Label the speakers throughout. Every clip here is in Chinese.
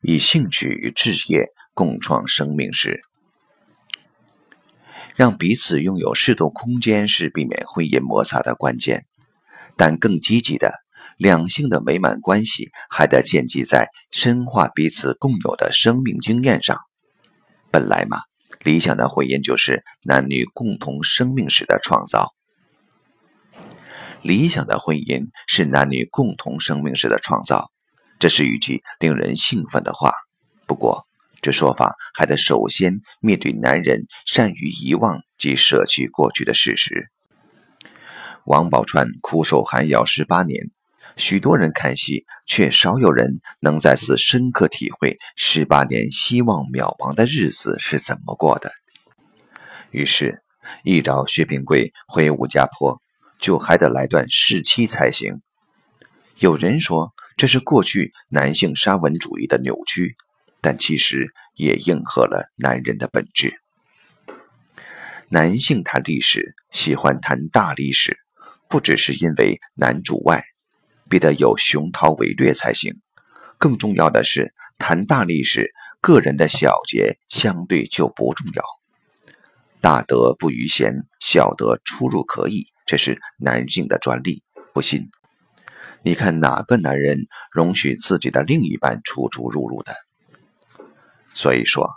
Speaker 1: 以兴趣与志业共创生命时，让彼此拥有适度空间是避免婚姻摩擦的关键。但更积极的，两性的美满关系还得建基在深化彼此共有的生命经验上。本来嘛，理想的婚姻就是男女共同生命史的创造。理想的婚姻是男女共同生命史的创造，这是一句令人兴奋的话。不过，这说法还得首先面对男人善于遗忘及舍弃过去的事实。王宝钏苦守寒窑十八年，许多人看戏，却少有人能再次深刻体会十八年希望渺茫的日子是怎么过的。于是，一找薛平贵回武家坡。就还得来段试妻才行。有人说这是过去男性沙文主义的扭曲，但其实也应和了男人的本质。男性谈历史喜欢谈大历史，不只是因为男主外，必得有雄韬伟略才行。更重要的是，谈大历史，个人的小节相对就不重要。大德不逾贤，小德出入可以。这是男性的专利，不信，你看哪个男人容许自己的另一半出出入入的？所以说，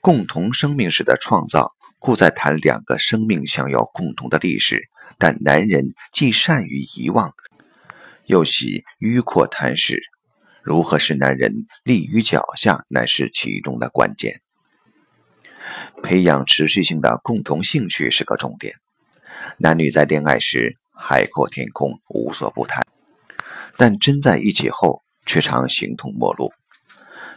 Speaker 1: 共同生命史的创造，故在谈两个生命想要共同的历史。但男人既善于遗忘，又喜迂阔谈史，如何使男人立于脚下，乃是其中的关键。培养持续性的共同兴趣是个重点。男女在恋爱时海阔天空，无所不谈，但真在一起后却常形同陌路。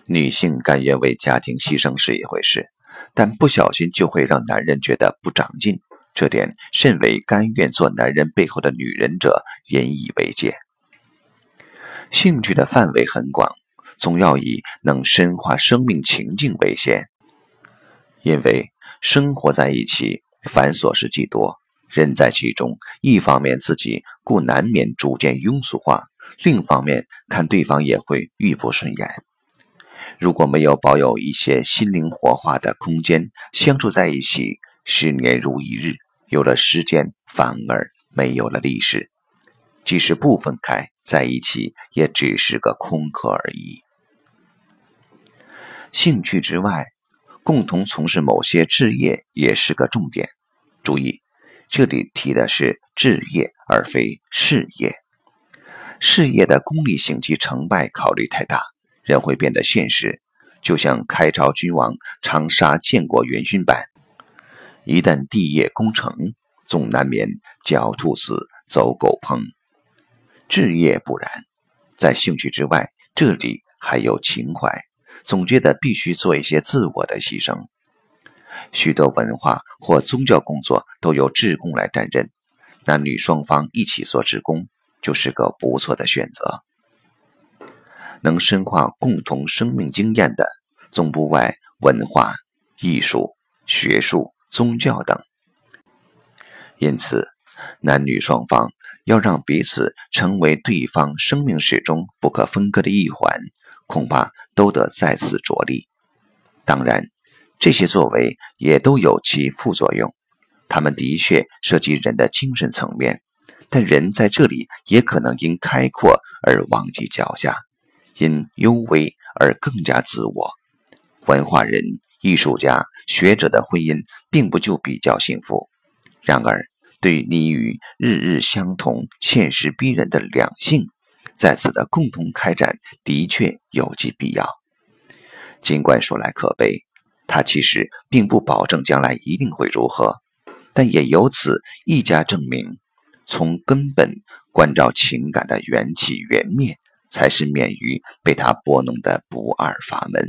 Speaker 1: 女性甘愿为家庭牺牲是一回事，但不小心就会让男人觉得不长进，这点甚为甘愿做男人背后的女人者引以为戒。兴趣的范围很广，总要以能深化生命情境为先，因为生活在一起繁琐事既多。人在其中，一方面自己故难免逐渐庸俗化，另一方面看对方也会愈不顺眼。如果没有保有一些心灵活化的空间，相处在一起十年如一日，有了时间反而没有了历史。即使不分开在一起，也只是个空壳而已。兴趣之外，共同从事某些职业也是个重点。注意。这里提的是置业，而非事业。事业的功利性及成败考虑太大，人会变得现实。就像开朝君王长沙建国元勋般，一旦帝业功成，总难免狡兔死，走狗烹。置业不然，在兴趣之外，这里还有情怀，总觉得必须做一些自我的牺牲。许多文化或宗教工作都由志工来担任，男女双方一起做志工就是个不错的选择。能深化共同生命经验的，总不外文化、艺术、学术、宗教等。因此，男女双方要让彼此成为对方生命史中不可分割的一环，恐怕都得再次着力。当然。这些作为也都有其副作用，他们的确涉及人的精神层面，但人在这里也可能因开阔而忘记脚下，因幽微而更加自我。文化人、艺术家、学者的婚姻并不就比较幸福。然而，对你与日日相同、现实逼人的两性，在此的共同开展的确有其必要。尽管说来可悲。他其实并不保证将来一定会如何，但也由此一家证明，从根本关照情感的缘起缘灭，才是免于被他拨弄的不二法门。